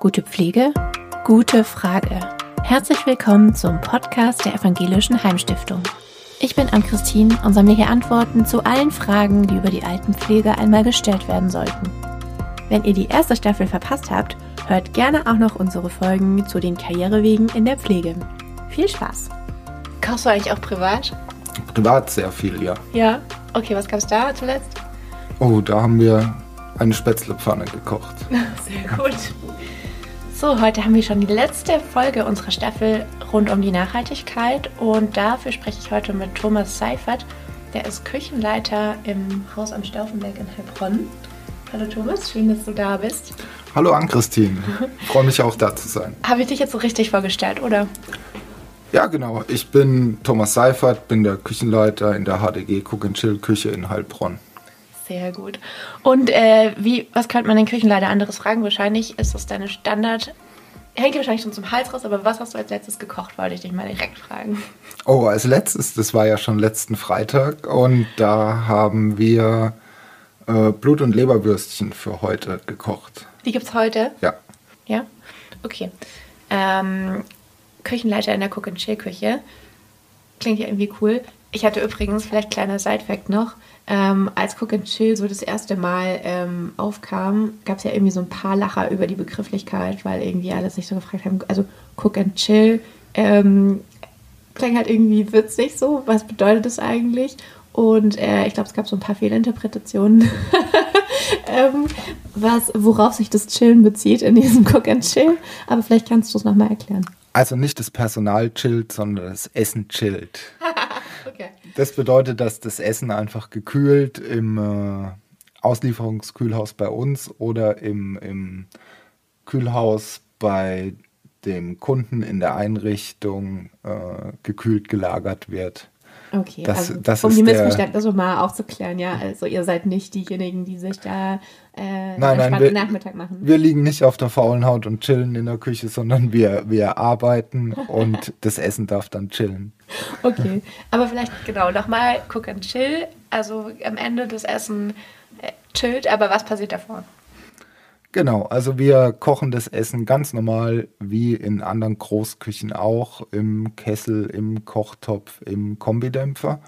Gute Pflege? Gute Frage. Herzlich willkommen zum Podcast der Evangelischen Heimstiftung. Ich bin Ann-Christine und sammle hier Antworten zu allen Fragen, die über die Altenpflege einmal gestellt werden sollten. Wenn ihr die erste Staffel verpasst habt, hört gerne auch noch unsere Folgen zu den Karrierewegen in der Pflege. Viel Spaß! Kochst du eigentlich auch privat? Privat sehr viel, ja. Ja? Okay, was gab's da zuletzt? Oh, da haben wir eine Spätzlepfanne gekocht. Sehr gut. So, heute haben wir schon die letzte Folge unserer Staffel rund um die Nachhaltigkeit und dafür spreche ich heute mit Thomas Seifert. Der ist Küchenleiter im Haus am Stauffenberg in Heilbronn. Hallo Thomas, schön, dass du da bist. Hallo Ann-Christine, freue mich auch da zu sein. Habe ich dich jetzt so richtig vorgestellt, oder? Ja, genau. Ich bin Thomas Seifert, bin der Küchenleiter in der HDG Cook Chill Küche in Heilbronn. Sehr gut. Und äh, wie, was könnte man den Küchenleiter anderes fragen? Wahrscheinlich ist das deine Standard. Hängt wahrscheinlich schon zum Hals raus, aber was hast du als letztes gekocht, wollte ich dich mal direkt fragen. Oh, als letztes, das war ja schon letzten Freitag und da haben wir äh, Blut- und Leberwürstchen für heute gekocht. Die gibt's heute? Ja. Ja? Okay. Ähm, Küchenleiter in der Cook and Chill Küche. Klingt ja irgendwie cool. Ich hatte übrigens, vielleicht kleiner Side-Fact noch, ähm, als Cook and Chill so das erste Mal ähm, aufkam, gab es ja irgendwie so ein paar Lacher über die Begrifflichkeit, weil irgendwie alle sich so gefragt haben, also Cook and Chill ähm, klingt halt irgendwie witzig so, was bedeutet das eigentlich? Und äh, ich glaube, es gab so ein paar Fehlinterpretationen, ähm, was, worauf sich das Chillen bezieht in diesem Cook and Chill. Aber vielleicht kannst du es nochmal erklären. Also nicht das Personal chillt, sondern das Essen chillt. okay. Das bedeutet, dass das Essen einfach gekühlt im äh, Auslieferungskühlhaus bei uns oder im, im Kühlhaus bei dem Kunden in der Einrichtung äh, gekühlt gelagert wird. Okay, Das- also das um ist die der- Missverständnisse mal aufzuklären, ja. Also ihr seid nicht diejenigen, die sich da äh, einen Nein, nein, wir- Nachmittag machen. Wir liegen nicht auf der faulen Haut und chillen in der Küche, sondern wir, wir arbeiten und das Essen darf dann chillen. Okay, aber vielleicht genau nochmal Cook and Chill. Also am Ende das Essen äh, chillt, aber was passiert davor? Genau, also wir kochen das Essen ganz normal wie in anderen Großküchen auch, im Kessel, im Kochtopf, im Kombidämpfer.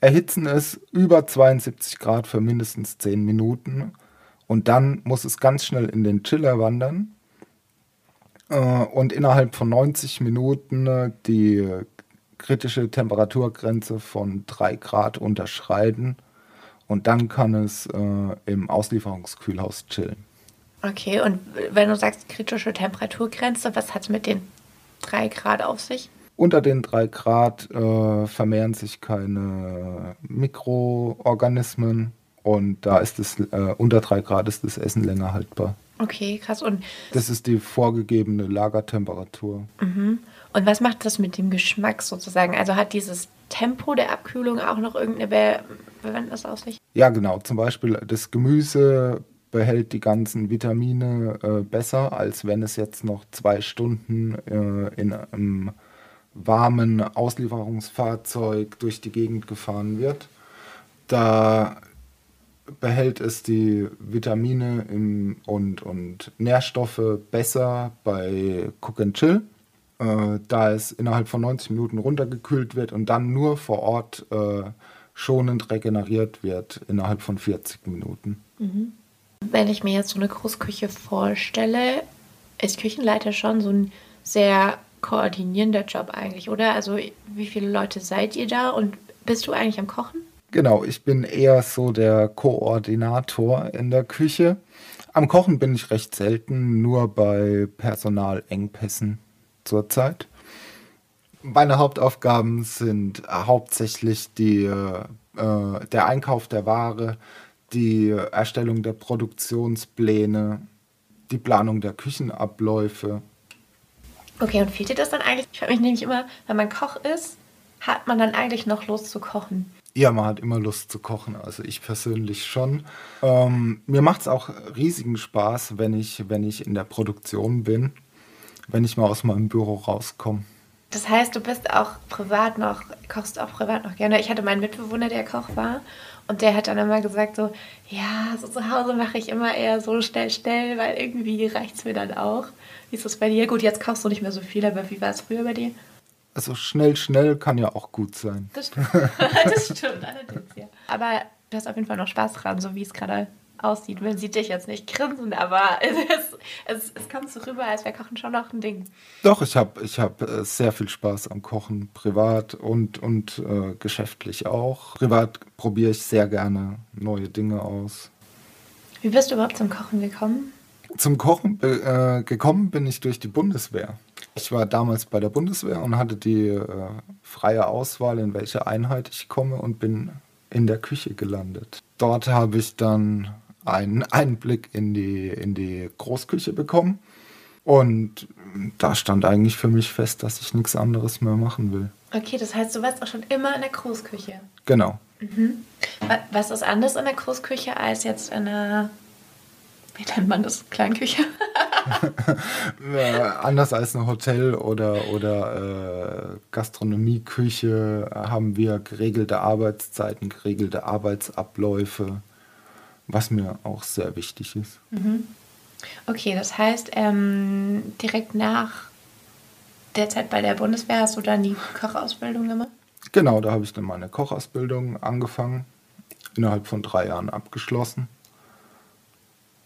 Erhitzen es über 72 Grad für mindestens 10 Minuten und dann muss es ganz schnell in den Chiller wandern äh, und innerhalb von 90 Minuten äh, die kritische Temperaturgrenze von 3 Grad unterschreiten und dann kann es äh, im Auslieferungskühlhaus chillen. Okay, und wenn du sagst kritische Temperaturgrenze, was hat es mit den drei Grad auf sich? Unter den 3 Grad äh, vermehren sich keine Mikroorganismen und da ist es äh, unter 3 Grad ist das Essen länger haltbar. Okay, krass. Und, Das ist die vorgegebene Lagertemperatur. und was macht das mit dem Geschmack sozusagen? Also hat dieses Tempo der Abkühlung auch noch irgendeine Be Bewandtnis auf sich? Ja, genau. Zum Beispiel das Gemüse behält die ganzen Vitamine äh, besser, als wenn es jetzt noch zwei Stunden äh, in einem warmen Auslieferungsfahrzeug durch die Gegend gefahren wird. Da behält es die Vitamine im, und, und Nährstoffe besser bei Cook and Chill, äh, da es innerhalb von 90 Minuten runtergekühlt wird und dann nur vor Ort äh, schonend regeneriert wird innerhalb von 40 Minuten. Wenn ich mir jetzt so eine Großküche vorstelle, ist Küchenleiter schon so ein sehr koordinierender Job eigentlich, oder? Also wie viele Leute seid ihr da und bist du eigentlich am Kochen? Genau, ich bin eher so der Koordinator in der Küche. Am Kochen bin ich recht selten, nur bei Personalengpässen zurzeit. Meine Hauptaufgaben sind hauptsächlich die, äh, der Einkauf der Ware, die Erstellung der Produktionspläne, die Planung der Küchenabläufe. Okay, und fehlt dir das dann eigentlich? Ich frage mich nämlich immer, wenn man Koch ist, hat man dann eigentlich noch Lust zu kochen? Ja, man hat immer Lust zu kochen, also ich persönlich schon. Ähm, mir macht es auch riesigen Spaß, wenn ich, wenn ich in der Produktion bin, wenn ich mal aus meinem Büro rauskomme. Das heißt, du bist auch privat noch, kochst auch privat noch gerne. Ich hatte meinen Mitbewohner, der Koch war. Und der hat dann immer gesagt so, ja, so zu Hause mache ich immer eher so schnell, schnell, weil irgendwie reicht es mir dann auch. Wie ist das bei dir? Gut, jetzt kochst du nicht mehr so viel, aber wie war es früher bei dir? Also schnell, schnell kann ja auch gut sein. Das stimmt, das stimmt allerdings, ja. Aber du hast auf jeden Fall noch Spaß dran, so wie es gerade aussieht. Man sieht dich jetzt nicht grinsen, aber es, es, es kommt so rüber, als wäre Kochen schon noch ein Ding. Doch, ich habe ich hab äh, sehr viel Spaß am Kochen, privat und, und äh, geschäftlich auch. Privat probiere ich sehr gerne neue Dinge aus. Wie bist du überhaupt zum Kochen gekommen? Zum Kochen äh, gekommen bin ich durch die Bundeswehr. Ich war damals bei der Bundeswehr und hatte die äh, freie Auswahl, in welche Einheit ich komme und bin in der Küche gelandet. Dort habe ich dann einen Einblick in die, in die Großküche bekommen. Und da stand eigentlich für mich fest, dass ich nichts anderes mehr machen will. Okay, das heißt, du warst auch schon immer in der Großküche. Genau. Mhm. Was ist anders in der Großküche als jetzt in der, wie nennt man das, Kleinküche? ja, anders als ein Hotel oder, oder äh, Gastronomieküche haben wir geregelte Arbeitszeiten, geregelte Arbeitsabläufe was mir auch sehr wichtig ist. Mhm. Okay, das heißt, ähm, direkt nach der Zeit bei der Bundeswehr hast du dann die Kochausbildung gemacht? Genau, da habe ich dann meine Kochausbildung angefangen, innerhalb von drei Jahren abgeschlossen.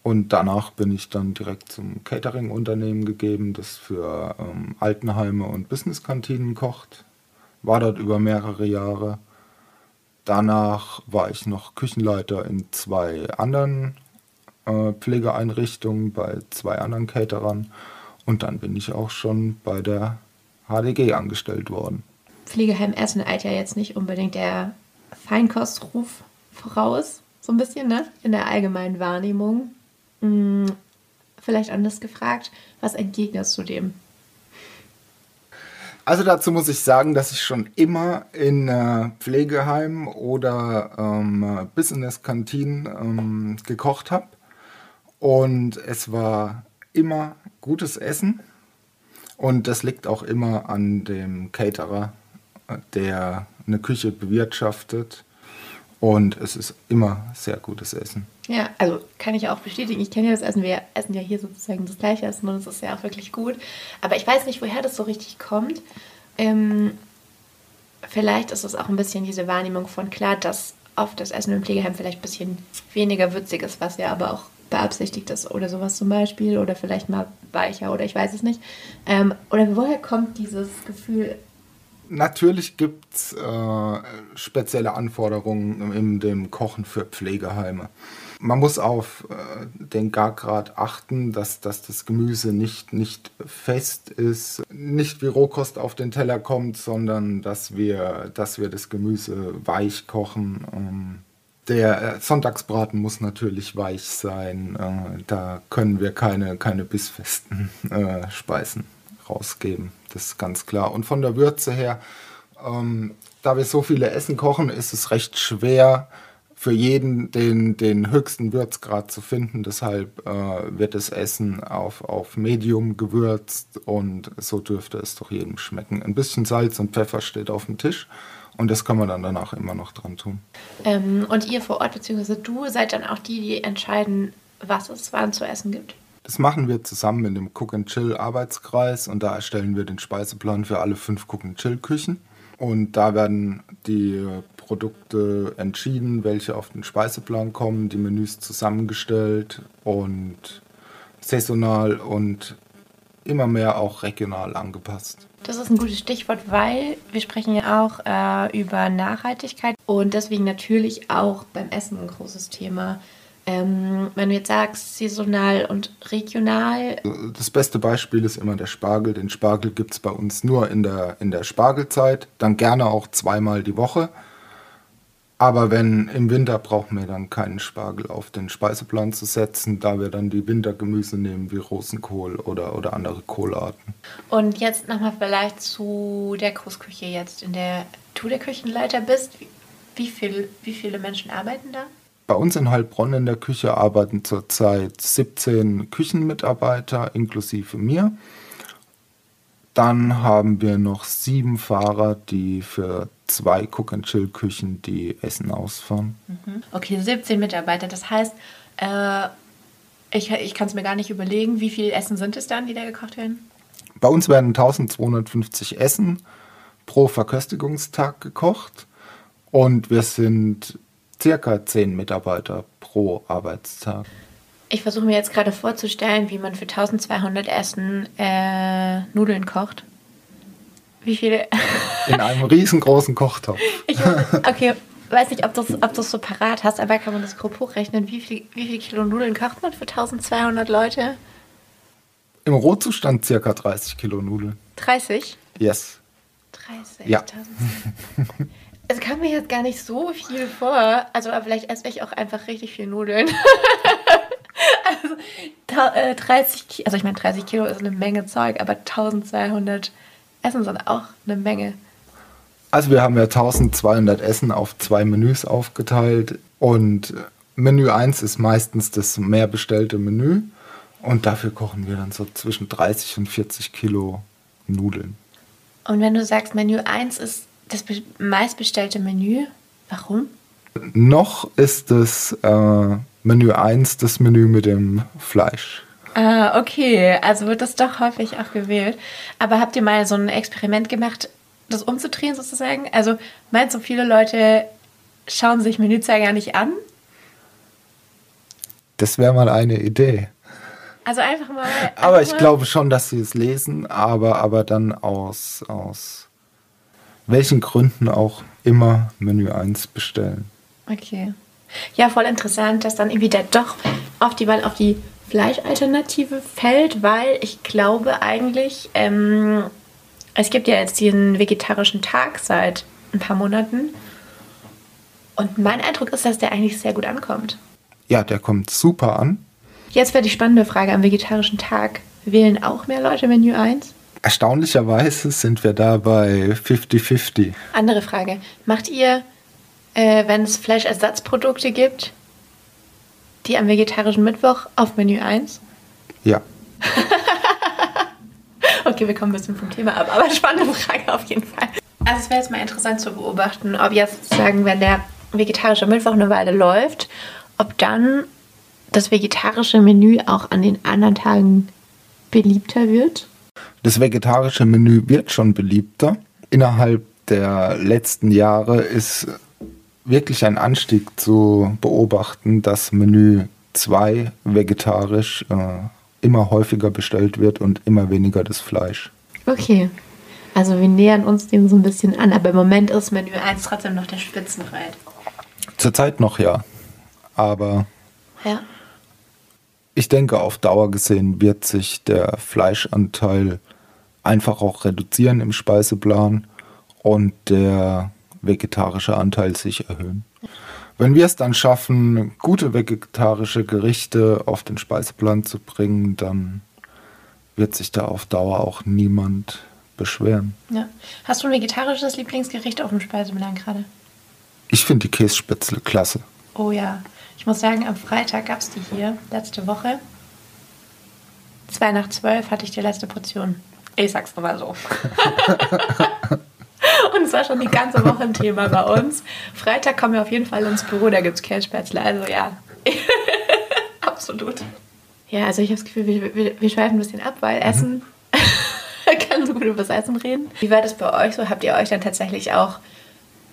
Und danach bin ich dann direkt zum Catering-Unternehmen gegeben, das für ähm, Altenheime und Businesskantinen kocht. War dort über mehrere Jahre Danach war ich noch Küchenleiter in zwei anderen äh, Pflegeeinrichtungen bei zwei anderen Caterern und dann bin ich auch schon bei der HDG angestellt worden. Pflegeheim Essen eilt ja jetzt nicht unbedingt der Feinkostruf voraus, so ein bisschen, ne? In der allgemeinen Wahrnehmung. Hm, vielleicht anders gefragt, was entgegnest du dem? Also dazu muss ich sagen, dass ich schon immer in äh, Pflegeheimen oder ähm, Business-Kantinen ähm, gekocht habe. Und es war immer gutes Essen. Und das liegt auch immer an dem Caterer, der eine Küche bewirtschaftet. Und es ist immer sehr gutes Essen. Ja, also kann ich auch bestätigen. Ich kenne ja das Essen. Wir essen ja hier sozusagen das gleiche Essen und es ist ja auch wirklich gut. Aber ich weiß nicht, woher das so richtig kommt. Ähm, vielleicht ist es auch ein bisschen diese Wahrnehmung von klar, dass oft das Essen im Pflegeheim vielleicht ein bisschen weniger würzig ist, was ja aber auch beabsichtigt ist oder sowas zum Beispiel oder vielleicht mal weicher oder ich weiß es nicht. Ähm, oder woher kommt dieses Gefühl, Natürlich gibt es äh, spezielle Anforderungen in dem Kochen für Pflegeheime. Man muss auf äh, den Gargrad achten, dass, dass das Gemüse nicht, nicht fest ist, nicht wie Rohkost auf den Teller kommt, sondern dass wir, dass wir das Gemüse weich kochen. Ähm, der äh, Sonntagsbraten muss natürlich weich sein. Äh, da können wir keine, keine bissfesten äh, Speisen rausgeben. Das ist ganz klar. Und von der Würze her, ähm, da wir so viele Essen kochen, ist es recht schwer für jeden den, den höchsten Würzgrad zu finden. Deshalb äh, wird das Essen auf, auf Medium gewürzt und so dürfte es doch jedem schmecken. Ein bisschen Salz und Pfeffer steht auf dem Tisch. Und das kann man dann danach immer noch dran tun. Ähm, und ihr vor Ort, beziehungsweise du, seid dann auch die, die entscheiden, was es wann zu essen gibt? Das machen wir zusammen in dem Cook and Chill Arbeitskreis und da erstellen wir den Speiseplan für alle fünf Cook and Chill Küchen. Und da werden die Produkte entschieden, welche auf den Speiseplan kommen, die Menüs zusammengestellt und saisonal und immer mehr auch regional angepasst. Das ist ein gutes Stichwort, weil wir sprechen ja auch äh, über Nachhaltigkeit und deswegen natürlich auch beim Essen ein großes Thema. Ähm, wenn du jetzt sagst, saisonal und regional. Das beste Beispiel ist immer der Spargel. Den Spargel gibt es bei uns nur in der, in der Spargelzeit, dann gerne auch zweimal die Woche. Aber wenn im Winter brauchen wir dann keinen Spargel auf den Speiseplan zu setzen, da wir dann die Wintergemüse nehmen wie Rosenkohl oder, oder andere Kohlarten. Und jetzt nochmal vielleicht zu der Großküche jetzt, in der du der Küchenleiter bist. Wie, viel, wie viele Menschen arbeiten da? Bei uns in Heilbronn in der Küche arbeiten zurzeit 17 Küchenmitarbeiter inklusive mir. Dann haben wir noch sieben Fahrer, die für zwei Cook-and-Chill-Küchen die Essen ausfahren. Okay, 17 Mitarbeiter. Das heißt, äh, ich, ich kann es mir gar nicht überlegen, wie viel Essen sind es dann, die da gekocht werden? Bei uns werden 1250 Essen pro Verköstigungstag gekocht und wir sind circa 10 Mitarbeiter pro Arbeitstag. Ich versuche mir jetzt gerade vorzustellen, wie man für 1200 Essen äh, Nudeln kocht. Wie viele? In einem riesengroßen Kochtopf. Ich, okay, weiß nicht, ob du es ob du's so parat hast, aber kann man das grob hochrechnen? Wie viel, wie viel Kilo Nudeln kocht man für 1200 Leute? Im Rohzustand circa 30 Kilo Nudeln. 30? Yes. 30. Ja. Es kam mir jetzt gar nicht so viel vor. Also, aber vielleicht esse ich auch einfach richtig viel Nudeln. also, ta- äh, 30 Kilo, also ich meine, 30 Kilo ist eine Menge Zeug, aber 1200 Essen sind auch eine Menge. Also wir haben ja 1200 Essen auf zwei Menüs aufgeteilt und Menü 1 ist meistens das mehr bestellte Menü und dafür kochen wir dann so zwischen 30 und 40 Kilo Nudeln. Und wenn du sagst, Menü 1 ist das be- meistbestellte Menü, warum? Noch ist das äh, Menü 1 das Menü mit dem Fleisch. Ah, okay. Also wird das doch häufig auch gewählt. Aber habt ihr mal so ein Experiment gemacht, das umzudrehen sozusagen? Also meinst du, viele Leute schauen sich Menüzeiger nicht an? Das wäre mal eine Idee. Also einfach mal. Aber einfach ich mal- glaube schon, dass sie es lesen, aber, aber dann aus, aus welchen Gründen auch immer Menü 1 bestellen. Okay. Ja, voll interessant, dass dann irgendwie da doch auf die Wahl auf die Fleischalternative fällt, weil ich glaube eigentlich, ähm, es gibt ja jetzt diesen vegetarischen Tag seit ein paar Monaten. Und mein Eindruck ist, dass der eigentlich sehr gut ankommt. Ja, der kommt super an. Jetzt wäre die spannende Frage am vegetarischen Tag. Wählen auch mehr Leute Menü 1? Erstaunlicherweise sind wir da bei 50-50. Andere Frage. Macht ihr, äh, wenn es Fleischersatzprodukte gibt, die am vegetarischen Mittwoch auf Menü 1? Ja. Okay, wir kommen ein bisschen vom Thema ab, aber spannende Frage auf jeden Fall. Also es wäre jetzt mal interessant zu beobachten, ob jetzt sozusagen, wenn der vegetarische Mittwoch eine Weile läuft, ob dann das vegetarische Menü auch an den anderen Tagen beliebter wird. Das vegetarische Menü wird schon beliebter. Innerhalb der letzten Jahre ist wirklich ein Anstieg zu beobachten, dass Menü 2 vegetarisch äh, immer häufiger bestellt wird und immer weniger das Fleisch. Okay. Also wir nähern uns dem so ein bisschen an, aber im Moment ist Menü 1 trotzdem noch der Spitzenreit. Zurzeit noch ja. Aber Ja. Ich denke, auf Dauer gesehen wird sich der Fleischanteil einfach auch reduzieren im Speiseplan und der vegetarische Anteil sich erhöhen. Wenn wir es dann schaffen, gute vegetarische Gerichte auf den Speiseplan zu bringen, dann wird sich da auf Dauer auch niemand beschweren. ja. Hast du ein vegetarisches Lieblingsgericht auf dem Speiseplan gerade? Ich finde die Kässpätzle klasse. Oh ja. Ich muss sagen, am Freitag gab es die hier, letzte Woche. Zwei nach zwölf hatte ich die letzte Portion. Ich sag's nur mal so. Und es war schon die ganze Woche ein Thema bei uns. Freitag kommen wir auf jeden Fall ins Büro, da gibt's Kässpätzle. Also ja, absolut. Ja, also ich habe das Gefühl, wir, wir, wir schweifen ein bisschen ab, weil Essen kann so gut über das Essen reden. Wie war das bei euch so? Habt ihr euch dann tatsächlich auch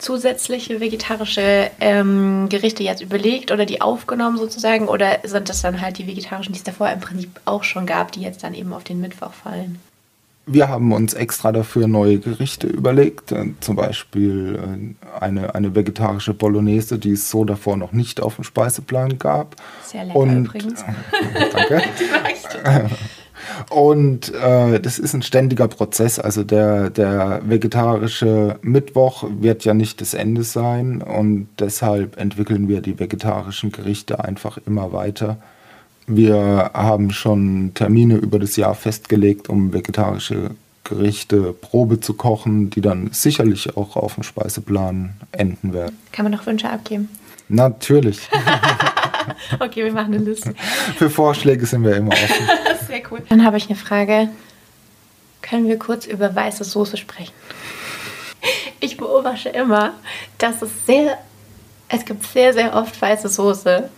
zusätzliche vegetarische ähm, Gerichte jetzt überlegt oder die aufgenommen sozusagen? Oder sind das dann halt die vegetarischen, die es davor im Prinzip auch schon gab, die jetzt dann eben auf den Mittwoch fallen? Wir haben uns extra dafür neue Gerichte überlegt. Äh, Zum Beispiel äh, eine, eine vegetarische Bolognese, die es so davor noch nicht auf dem Speiseplan gab. Sehr lecker Und, übrigens. Danke. Und äh, das ist ein ständiger Prozess. Also der, der vegetarische Mittwoch wird ja nicht das Ende sein und deshalb entwickeln wir die vegetarischen Gerichte einfach immer weiter. Wir haben schon Termine über das Jahr festgelegt, um vegetarische Gerichte Probe zu kochen, die dann sicherlich auch auf dem Speiseplan enden werden. Kann man noch Wünsche abgeben? Natürlich. Okay, wir machen eine Liste. Für Vorschläge sind wir immer offen. Sehr cool. Dann habe ich eine Frage. können wir kurz über weiße Soße sprechen. Ich beobachte immer, dass es sehr, es gibt sehr, sehr oft weiße Soße.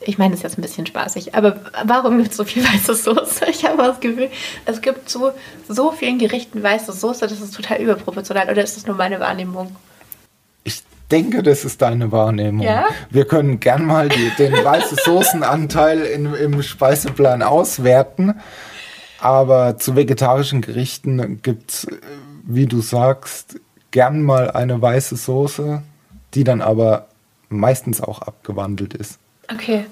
Ich meine, das ist jetzt ein bisschen spaßig, aber warum gibt es so viel weiße Soße? Ich habe das Gefühl, es gibt zu so vielen Gerichten weiße Soße, das ist total überproportional. Oder ist das nur meine Wahrnehmung? Ich denke, das ist deine Wahrnehmung. Ja? Wir können gern mal die, den weißen Soßenanteil in, im Speiseplan auswerten. Aber zu vegetarischen Gerichten gibt es, wie du sagst, gern mal eine weiße Soße, die dann aber meistens auch abgewandelt ist. Okay.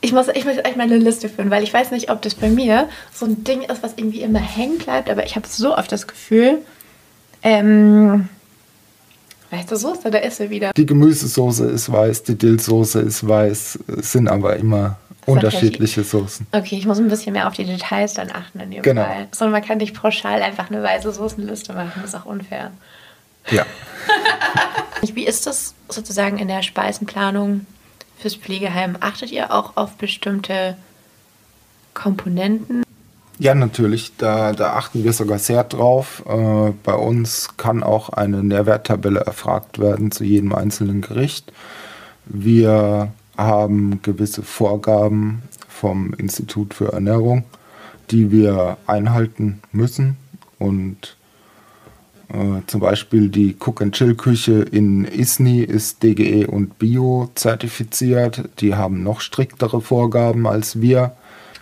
Ich muss, ich muss echt mal eine Liste führen, weil ich weiß nicht, ob das bei mir so ein Ding ist, was irgendwie immer hängen bleibt, aber ich habe so oft das Gefühl, ähm, weißt du, Soße, da ist sie wieder. Die Gemüsesoße ist weiß, die Dillsoße ist weiß, es sind aber immer unterschiedliche Soßen. Okay, ich muss ein bisschen mehr auf die Details dann achten in dem Genau. Fall. Sondern man kann nicht pauschal einfach eine weiße Soßenliste machen, das ist auch unfair. Ja. Wie ist das sozusagen in der Speisenplanung fürs Pflegeheim? Achtet ihr auch auf bestimmte Komponenten? Ja, natürlich. Da, da achten wir sogar sehr drauf. Äh, bei uns kann auch eine Nährwerttabelle erfragt werden zu jedem einzelnen Gericht. Wir haben gewisse Vorgaben vom Institut für Ernährung, die wir einhalten müssen. Und äh, zum Beispiel die Cook-and-Chill-Küche in Isny ist DGE und Bio zertifiziert. Die haben noch striktere Vorgaben als wir.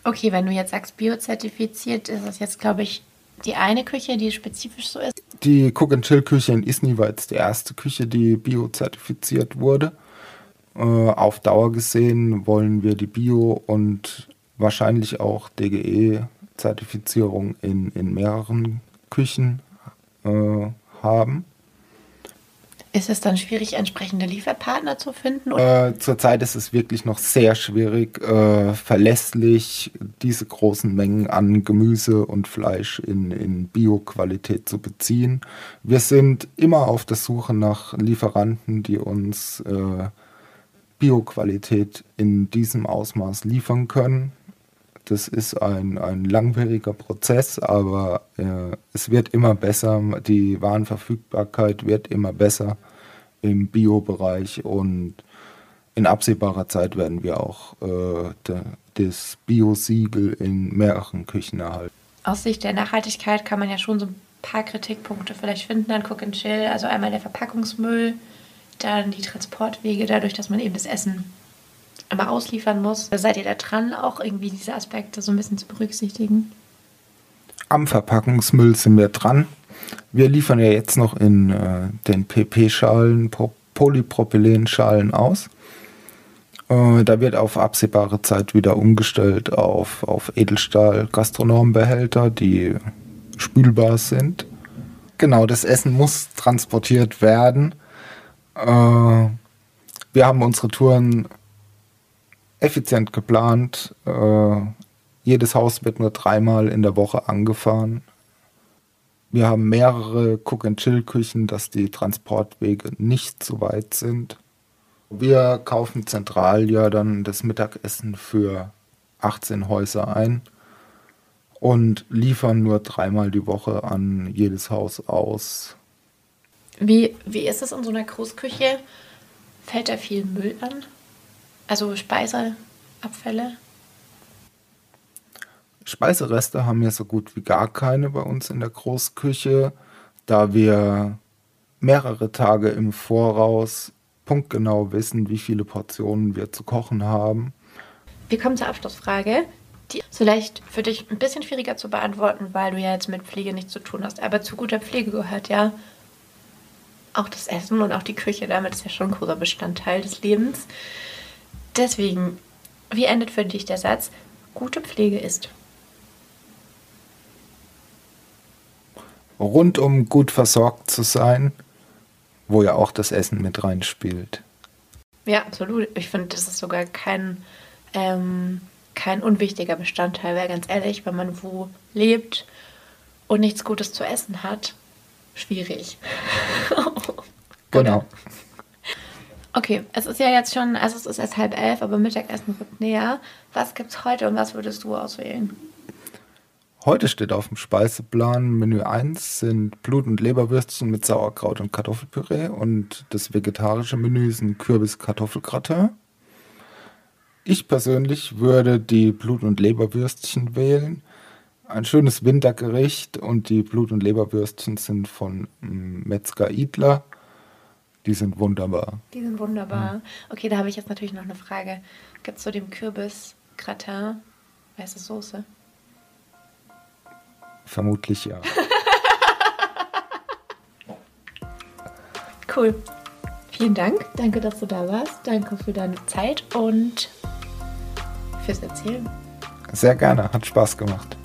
Okay, wenn du jetzt sagst biozertifiziert, ist das jetzt, glaube ich, die eine Küche, die spezifisch so ist. Die Cook-and-Chill-Küche in Isny war jetzt die erste Küche, die bio-zertifiziert wurde. Äh, auf Dauer gesehen wollen wir die Bio- und wahrscheinlich auch DGE-Zertifizierung in, in mehreren Küchen äh, haben. Ist es dann schwierig, entsprechende Lieferpartner zu finden? Äh, zurzeit ist es wirklich noch sehr schwierig, äh, verlässlich diese großen Mengen an Gemüse und Fleisch in, in Bio-Qualität zu beziehen. Wir sind immer auf der Suche nach Lieferanten, die uns äh, Bio-Qualität in diesem Ausmaß liefern können. Das ist ein, ein langwieriger Prozess, aber äh, es wird immer besser. Die Warenverfügbarkeit wird immer besser im Bio-Bereich und in absehbarer Zeit werden wir auch äh, de, das Bio-Siegel in mehreren Küchen erhalten. Aus Sicht der Nachhaltigkeit kann man ja schon so ein paar Kritikpunkte vielleicht finden an Cook and Chill. Also einmal der Verpackungsmüll, dann die Transportwege, dadurch, dass man eben das Essen immer ausliefern muss. Seid ihr da dran, auch irgendwie diese Aspekte so ein bisschen zu berücksichtigen? Am Verpackungsmüll sind wir dran. Wir liefern ja jetzt noch in äh, den PP-Schalen, Po- Polypropylen-Schalen aus. Äh, da wird auf absehbare Zeit wieder umgestellt auf, auf Edelstahl-Gastronombehälter, die spülbar sind. Genau, das Essen muss transportiert werden. Äh, wir haben unsere Touren effizient geplant. Jedes Haus wird nur dreimal in der Woche angefahren. Wir haben mehrere Cook-and-Chill-Küchen, dass die Transportwege nicht zu weit sind. Wir kaufen zentral ja dann das Mittagessen für 18 Häuser ein und liefern nur dreimal die Woche an jedes Haus aus. Wie, wie ist es in so einer Großküche? Fällt da viel Müll an? Also Speiseabfälle? Speisereste haben wir so gut wie gar keine bei uns in der Großküche, da wir mehrere Tage im Voraus punktgenau wissen, wie viele Portionen wir zu kochen haben. Wir kommen zur Abschlussfrage, die ist vielleicht für dich ein bisschen schwieriger zu beantworten, weil du ja jetzt mit Pflege nichts zu tun hast. Aber zu guter Pflege gehört ja auch das Essen und auch die Küche. Damit ist ja schon ein großer Bestandteil des Lebens. Deswegen, wie endet für dich der Satz, gute Pflege ist? Rundum gut versorgt zu sein, wo ja auch das Essen mit reinspielt. Ja, absolut. Ich finde, das ist sogar kein, ähm, kein unwichtiger Bestandteil, weil ganz ehrlich, wenn man wo lebt und nichts Gutes zu essen hat, schwierig. Genau. Okay, es ist ja jetzt schon, also es ist erst halb elf, aber Mittagessen rückt näher. Was gibt's heute und was würdest du auswählen? Heute steht auf dem Speiseplan Menü 1 sind Blut- und Leberwürstchen mit Sauerkraut und Kartoffelpüree und das vegetarische Menü sind Kürbis-Kartoffelgratin. Ich persönlich würde die Blut- und Leberwürstchen wählen. Ein schönes Wintergericht und die Blut- und Leberwürstchen sind von mm, Metzger Idler. Die sind wunderbar. Die sind wunderbar. Okay, da habe ich jetzt natürlich noch eine Frage. Gibt es zu dem Kürbis-Gratin weiße Soße? Vermutlich ja. Cool. Vielen Dank. Danke, dass du da warst. Danke für deine Zeit und fürs Erzählen. Sehr gerne, hat Spaß gemacht.